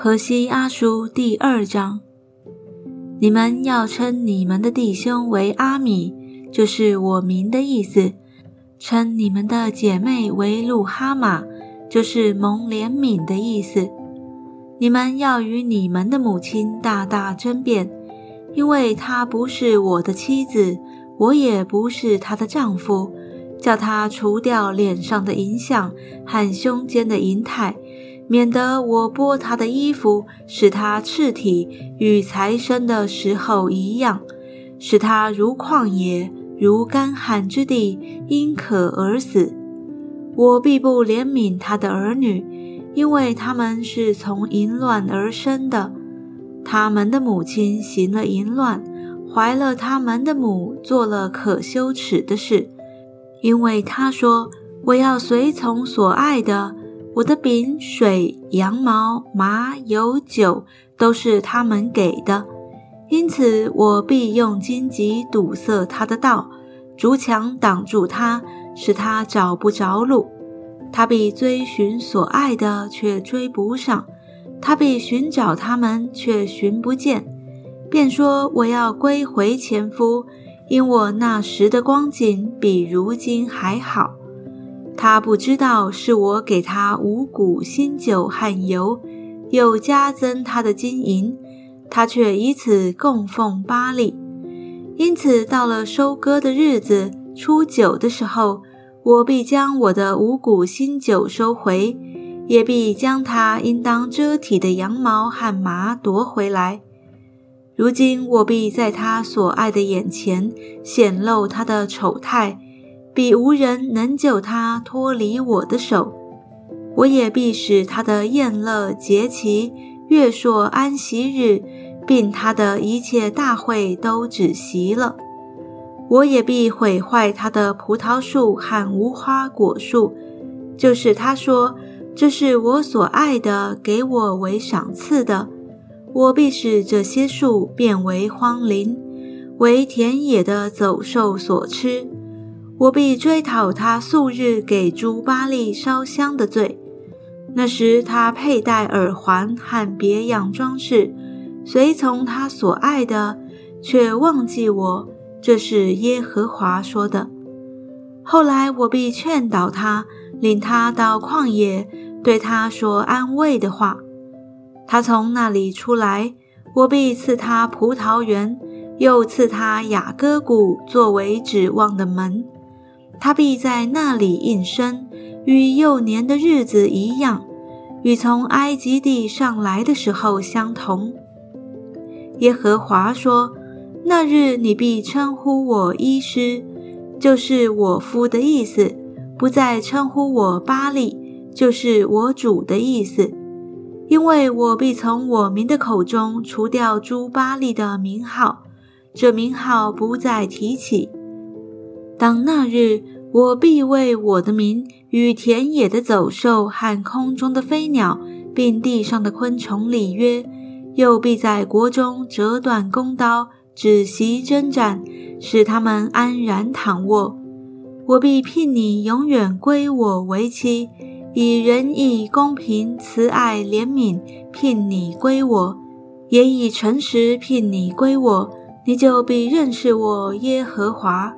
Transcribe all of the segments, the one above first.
河西阿书第二章：你们要称你们的弟兄为阿米，就是我名的意思；称你们的姐妹为路哈玛，就是蒙怜悯的意思。你们要与你们的母亲大大争辩，因为她不是我的妻子，我也不是她的丈夫，叫她除掉脸上的银像和胸间的银态。免得我剥他的衣服，使他赤体，与财生的时候一样，使他如旷野，如干旱之地，因渴而死。我必不怜悯他的儿女，因为他们是从淫乱而生的。他们的母亲行了淫乱，怀了他们的母，做了可羞耻的事。因为他说：“我要随从所爱的。”我的饼、水、羊毛、麻、油、酒都是他们给的，因此我必用荆棘堵塞他的道，竹墙挡住他，使他找不着路。他必追寻所爱的，却追不上；他必寻找他们，却寻不见。便说：“我要归回前夫，因我那时的光景比如今还好。”他不知道是我给他五谷、新酒和油，又加增他的金银，他却以此供奉巴利。因此，到了收割的日子，初九的时候，我必将我的五谷新酒收回，也必将他应当遮体的羊毛和麻夺回来。如今，我必在他所爱的眼前显露他的丑态。比无人能救他脱离我的手，我也必使他的宴乐节期、月朔安息日，并他的一切大会都止息了。我也必毁坏他的葡萄树和无花果树，就是他说这是我所爱的，给我为赏赐的。我必使这些树变为荒林，为田野的走兽所吃。我必追讨他素日给朱巴利烧香的罪。那时他佩戴耳环和别样装饰，随从他所爱的，却忘记我。这是耶和华说的。后来我必劝导他，领他到旷野，对他说安慰的话。他从那里出来，我必赐他葡萄园，又赐他雅各谷作为指望的门。他必在那里应声，与幼年的日子一样，与从埃及地上来的时候相同。耶和华说：“那日你必称呼我医师，就是我夫的意思；不再称呼我巴利，就是我主的意思。因为我必从我民的口中除掉诸巴利的名号，这名号不再提起。”当那日，我必为我的民与田野的走兽和空中的飞鸟，并地上的昆虫立约，又必在国中折断弓刀，止息征战，使他们安然躺卧。我必聘你永远归我为妻，以仁义、公平、慈爱、怜悯聘你归我，也以诚实聘你归我，你就必认识我耶和华。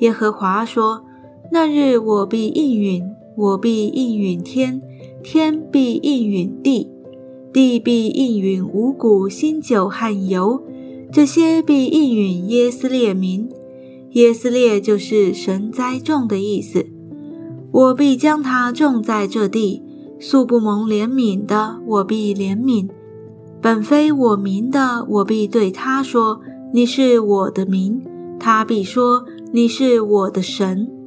耶和华说：“那日我必应允，我必应允天，天必应允地，地必应允五谷、新酒和油，这些必应允耶斯列民。耶斯列就是神栽种的意思。我必将它种在这地，素不蒙怜悯的，我必怜悯；本非我民的，我必对他说：你是我的民。他必说。”你是我的神。